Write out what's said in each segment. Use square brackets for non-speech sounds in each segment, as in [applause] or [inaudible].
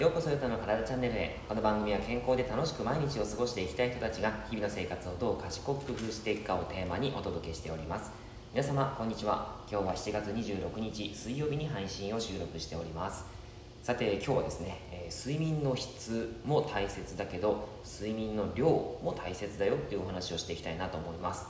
ようこそヨタの体チャンネルへ。この番組は健康で楽しく毎日を過ごしていきたい人たちが日々の生活をどう賢く工夫していくかをテーマにお届けしております。皆様こんにちは。今日は7月26日水曜日に配信を収録しております。さて今日はですね、えー、睡眠の質も大切だけど睡眠の量も大切だよっていうお話をしていきたいなと思います。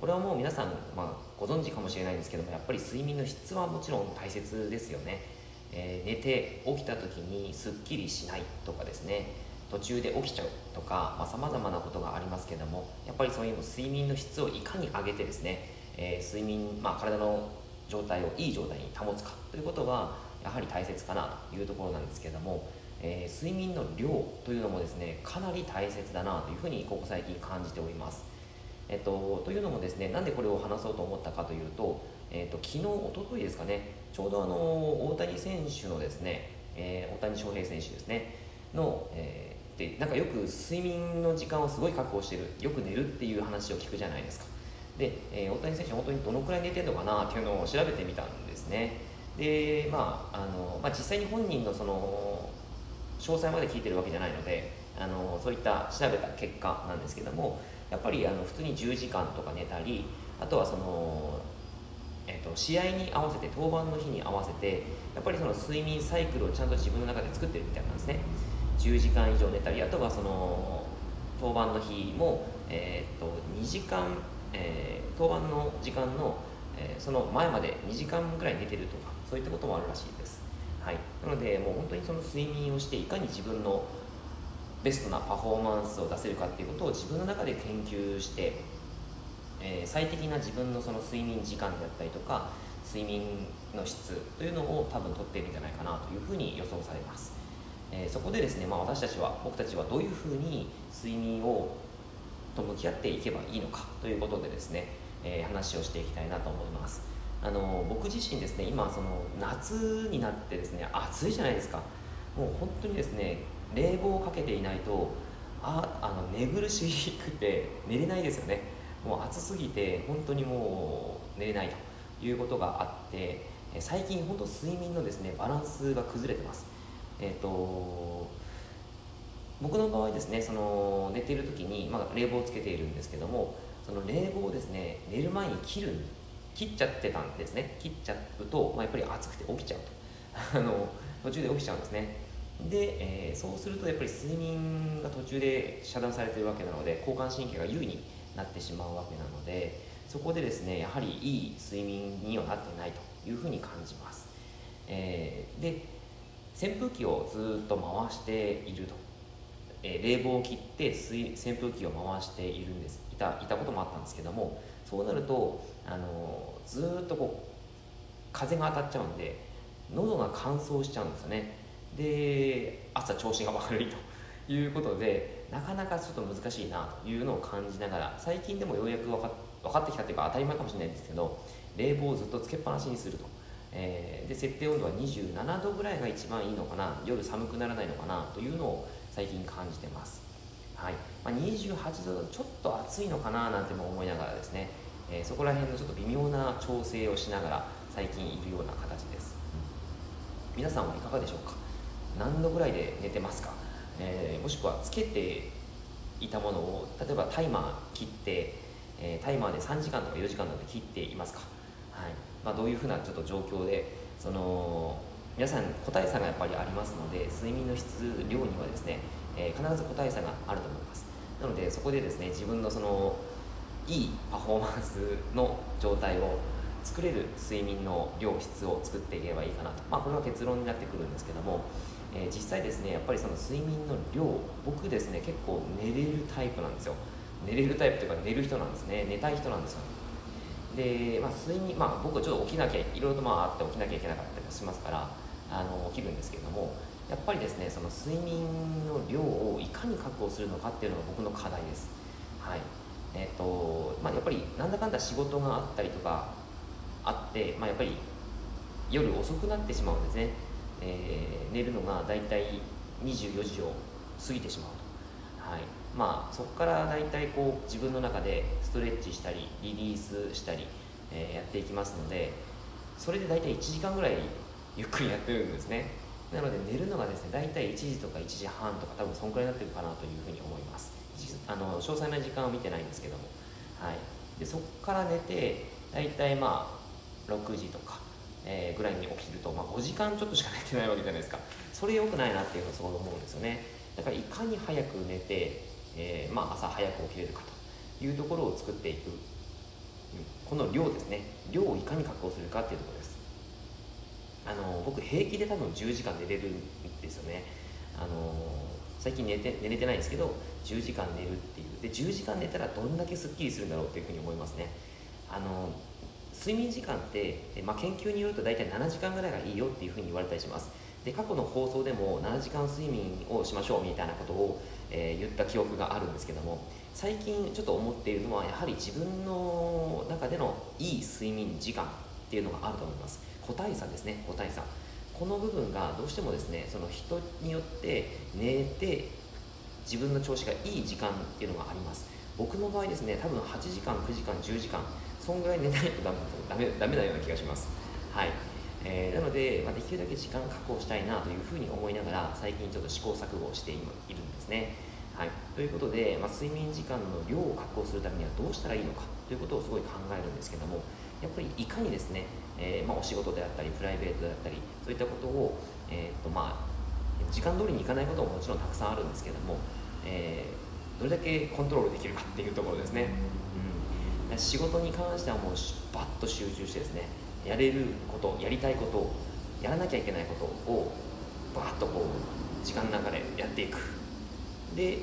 これはもう皆さん、まあ、ご存知かもしれないんですけどもやっぱり睡眠の質はもちろん大切ですよね。えー、寝て起きた時にすっきりしないとかですね途中で起きちゃうとかさまざ、まなことがありますけどもやっぱりそういう睡眠の質をいかに上げてですね、えー、睡眠、まあ、体の状態をいい状態に保つかということはやはり大切かなというところなんですけども、えー、睡眠の量というのもですねかなり大切だなというふうにここ最近感じております。えっと、というのもですねなんでこれを話そうと思ったかというとえーと、昨日、おとといですかね、ちょうどあの大谷選手のですね、えー、大谷翔平選手ですね、の、えー、でなんかよく睡眠の時間をすごい確保してる、よく寝るっていう話を聞くじゃないですか。で、えー、大谷選手、本当にどのくらい寝てるのかなっていうのを調べてみたんですね。で、まああのまあ、実際に本人のその詳細まで聞いてるわけじゃないので、あのそういった調べた結果なんですけども、やっぱりあの普通に10時間とか寝たり、あとはそのえーと、試合に合わせて登板の日に合わせてやっぱりその睡眠サイクルをちゃんと自分の中で作ってるみたいなんですね。10時間以上寝たりあとはその登板の日も、えーと、2時間、えー、登板の時間の、えー、その前まで2時間ぐらい寝てるとかそういったこともあるらしいです、はい、なのでもう本当にその睡眠をしていかに自分のベストなパフォーマンスを出せるかっていうことを自分の中で研究してえー、最適な自分のその睡眠時間であったりとか睡眠の質というのを多分とっているんじゃないかなというふうに予想されます、えー、そこでですね、まあ、私たちは僕たちはどういうふうに睡眠をと向き合っていけばいいのかということでですね、えー、話をしていきたいなと思います。あの僕自身ですね今その夏になってですね暑いじゃないですか。もう本当にですね冷房をかけていないとああの寝苦しくて寝れないですよね。もう暑すぎて本当にもう寝れないということがあって最近本当睡眠のですねバランスが崩れてます。えっ、ー、と僕の場合ですねその寝ている時に、まあ、冷房をつけているんですけどもその冷房をですね寝る前に切る切っちゃってたんですね。切っちゃうと、まあ、やっぱり暑くて起きちゃうと。[laughs] あの途中で起きちゃうんですね。で、えー、そうするとやっぱり睡眠が途中で遮断されてるわけなので交感神経が優位になってしまうわけなのでそこでですねやはりいい睡眠にはなってないというふうに感じます、えー、で扇風機をずっと回していると、えー、冷房を切って扇風機を回しているんです。いたいたこともあったんですけどもそうなるとあのずっとこう風が当たっちゃうんで喉が乾燥しちゃうんですよね。で朝調子が悪いと。いうことでなかなかちょっと難しいなというのを感じながら最近でもようやく分か分かってきたというか当たり前かもしれないんですけど冷房をずっとつけっぱなしにすると、えー、で設定温度は27度ぐらいが一番いいのかな夜寒くならないのかなというのを最近感じてます、はい。まあ、28度だとちょっと暑いのかななんても思いながらですね、えー、そこら辺のちょっと微妙な調整をしながら最近いるような形です、皆さんはいかがでしょうか？何度ぐらいで寝てますか？えー、もしくはつけていたものを例えばタイマー切って、えー、タイマーで3時間とか4時間とか切っていますか、はい。まあ、どういうふうなちょっと状況でその皆さん個体差がやっぱりありますので睡眠の質量にはですね、えー、必ず個体差があると思います。なのでそこでですね自分のそのいいパフォーマンスの状態を作れる睡眠の量質を作っていけばいいかなと、まあ、これは結論になってくるんですけどもえー、実際ですねやっぱりその睡眠の量僕ですね結構寝れるタイプなんですよ。寝れるタイプというか寝る人なんですね。寝たい人なんですよ。で、まあ、睡眠まあ僕はちょっと起きなきゃいろいろとまああって起きなきゃいけなかったりもしますからあの起きるんですけれどもやっぱりですねその睡眠の量をいかに確保するのかっていうのが僕の課題です。はい。えっ、ー、とまあ、やっぱりなんだかんだ仕事があったりとかあって、まあ、やっぱり夜遅くなってしまうんですね。えー、寝るのが大体24時を過ぎてしまうと、はい。まあ、そこから大体こう自分の中でストレッチしたりリリースしたり、えー、やっていきますのでそれで大体1時間ぐらいゆっくりやってるんですね。なので寝るのがですね大体1時とか1時半とか多分そんくらいになってるかなというふうに思います。あの詳細な時間は見てないんですけども、はい、でそこから寝て大体まあ6時とか、えー、ぐらいに起きると、まあ、5時間ちょっとしか寝てないわけじゃないですか。それ良くないなっていうのはすごい思うんですよね。だからいかに早く寝て、えー、まあ、朝早く起きれるかというところを作っていく。この量ですね。量をいかに確保するかっていうところです。あの僕平気で多分10時間寝れるんですよね。あの最近寝て寝れてないんですけど10時間寝るっていう。で10時間寝たらどんだけすっきりするんだろうっていうふうに思いますね。あの睡眠時間って、まあ、研究によると大体7時間ぐらいがいいよっていうふうに言われたりします。で過去の放送でも7時間睡眠をしましょうみたいなことを、えー、言った記憶があるんですけども最近ちょっと思っているのはやはり自分の中でのいい睡眠時間っていうのがあると思います。個体差ですね個体差。この部分がどうしてもですねその人によって寝て自分の調子がいい時間っていうのがあります。僕の場合ですね多分8時間9時間10時間そんぐらい寝ないとダメダメなような気がします。はい。えー、なので、まあ、できるだけ時間確保したいなというふうに思いながら最近ちょっと試行錯誤をしているんですね。はい、ということで、まあ、睡眠時間の量を確保するためにはどうしたらいいのかということをすごい考えるんですけどもやっぱりいかにですね、えー、まあ、お仕事であったりプライベートであったりそういったことを、えー、とまあ、時間通りにいかないことももちろんたくさんあるんですけども、えー、どれだけコントロールできるかっていうところですね、うん、仕事に関してはもうバッと集中してですねやれることやりたいことやらなきゃいけないことをバーッとこう時間の中でやっていく。で、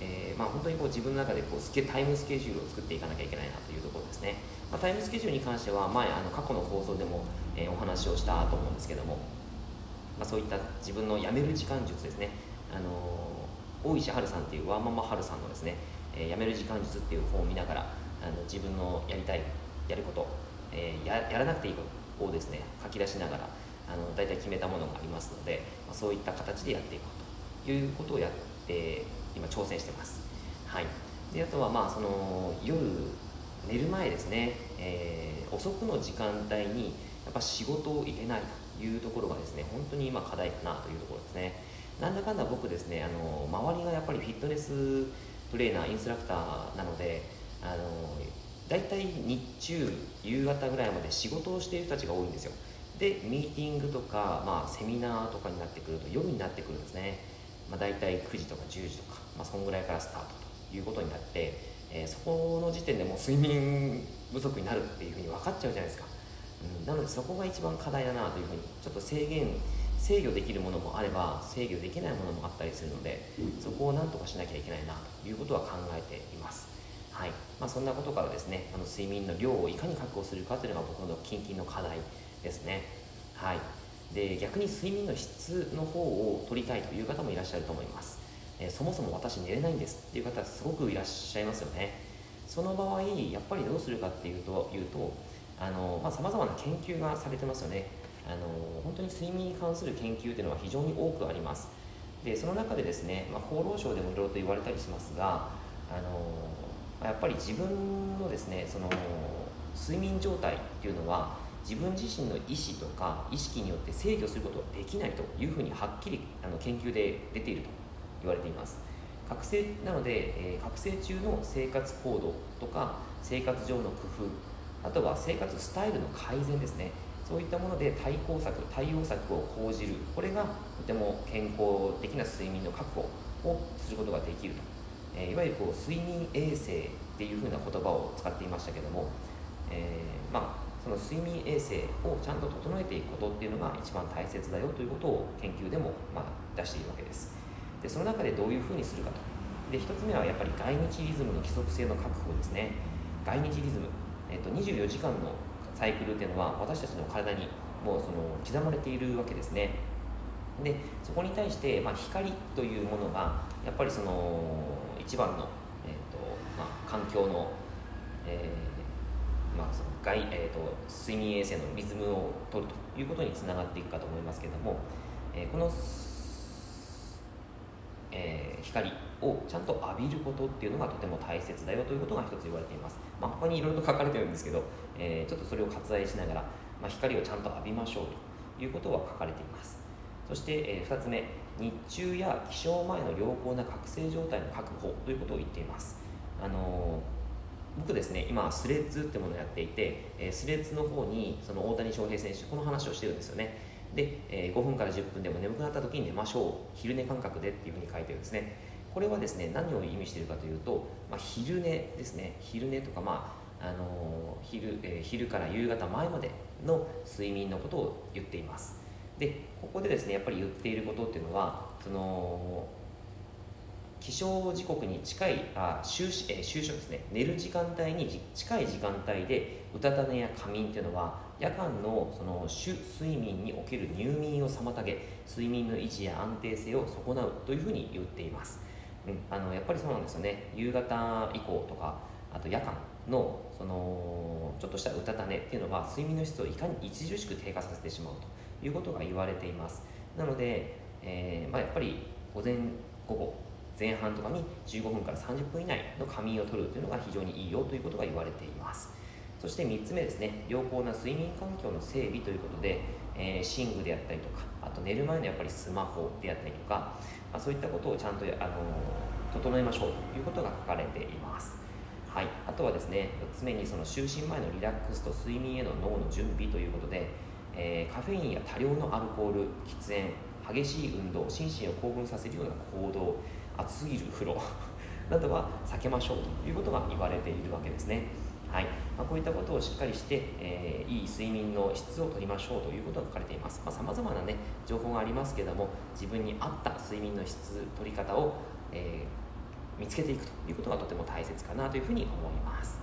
えー、まあ、本当にこう自分の中でこうスケタイムスケジュールを作っていかなきゃいけないなというところですね、まあ、タイムスケジュールに関しては前あの過去の放送でも、えー、お話をしたと思うんですけども、まあ、そういった自分の辞める時間術ですね。あの大石春さんっていうワーママ春さんのですね、えー、辞める時間術っていう本を見ながらあの自分のやりたいやることえー、ややらなくていいことをですね。書き出しながらあの大体決めたものがありますので、まあ、そういった形でやっていこうということをやって今挑戦してます。はい、であとはまあその夜寝る前ですね、えー、遅くの時間帯にやっぱ仕事を入れないというところがですね本当に今課題かなというところですね。なんだかんだ僕ですねあの周りがやっぱりフィットネストレーナーインストラクターなのであの大体日中夕方ぐらいまで仕事をしている人たちが多いんですよ。でミーティングとか、まあ、セミナーとかになってくると夜になってくるんですね、まあ、大体9時とか10時とか、まあ、そんぐらいからスタートということになって、えー、そこの時点でもう睡眠不足になるっていうふうに分かっちゃうじゃないですか、うん、なのでそこが一番課題だなというふうにちょっと制限制御できるものもあれば制御できないものもあったりするのでそこをなんとかしなきゃいけないなということは考えています。はい。まあ、そんなことからですねあの睡眠の量をいかに確保するかというのが僕の近々の課題ですね。はい。で逆に睡眠の質の方を取りたいという方もいらっしゃると思います、えー、そもそも私寝れないんですっていう方すごくいらっしゃいますよね。その場合やっぱりどうするかっていうというとあの、まあ、様々な研究がされてますよね。あの本当に睡眠に関する研究っていうのは非常に多くあります。でその中でですね、まあ、厚労省でもいろいろと言われたりしますがあのやっぱり自分のですねその睡眠状態っていうのは自分自身の意思とか意識によって制御することはできないというふうにはっきりあの研究で出ていると言われています。覚醒なので、えー、覚醒中の生活行動とか生活上の工夫あとは生活スタイルの改善ですね。そういったもので対抗策対応策を講じる。これがとても健康的な睡眠の確保をすることができると。えー、いわゆるこう睡眠衛生っていうふうな言葉を使っていましたけども、えー、まあ、その睡眠衛生をちゃんと整えていくことっていうのが一番大切だよということを研究でもま出しているわけです。でその中でどういうふうにするかと。で1つ目はやっぱり外日リズムの規則性の確保ですね。外日リズム、えー、と24時間のサイクルっていうのは私たちの体にもうその刻まれているわけですね。でそこに対して、まあ、光というものがやっぱりその一番の,、えーとまあ、環境の、えーまあ、その外えーと、睡眠衛生のリズムを取るということにつながっていくかと思いますけれども、えー、この、えー、光をちゃんと浴びることっていうのがとても大切だよということが一つ言われています、まあ、他にいろいろと書かれてるんですけど、えー、ちょっとそれを割愛しながら、まあ、光をちゃんと浴びましょうということは書かれています。そして、え2つ目。日中や起床前の良好な覚醒状態の確保ということを言っています。あの僕ですね今スレッズってものをやっていて、えスレッズの方にその大谷翔平選手この話をしてるんですよね。で、え5分から10分でも眠くなった時に寝ましょう。昼寝感覚でっていうふうに書いてるんですね。これはですね何を意味しているかというと、まあ、昼寝ですね。昼寝とかまああの昼えー、昼から夕方前までの睡眠のことを言っています。でここでですねやっぱり言っていることっていうのはその起床時刻に近いあ就え、就職ですね。寝る時間帯に近い時間帯でうたた寝や仮眠っていうのは夜間のその主睡眠における入眠を妨げ睡眠の維持や安定性を損なうというふうに言っています。うん、あのやっぱりそうなんですよね。夕方以降とかあと夜間のそのちょっとしたうたた寝っていうのは睡眠の質をいかに著しく低下させてしまうと。いうことが言われています。なので、えー、まあ、やっぱり午前午後前半とかに15分から30分以内の仮眠をとるというのが非常にいいよということが言われています。そして3つ目ですね良好な睡眠環境の整備ということで、えー、寝具であったりとかあと寝る前のやっぱりスマホであったりとかまあ、そういったことをちゃんとあの整えましょうということが書かれています。はい、あとはですね常にその就寝前のリラックスと睡眠への脳の準備ということで、えー、カフェインや多量のアルコール喫煙激しい運動心身を興奮させるような行動熱すぎる風呂 [laughs] などは避けましょうということが言われているわけですね。はい。まあ、こういったことをしっかりして、えー、いい睡眠の質をとりましょうということが書かれています。さまざ、まな、ね、情報がありますけども自分に合った睡眠の質取り方を、えー、見つけていくということがとても大切かなというふうに思います。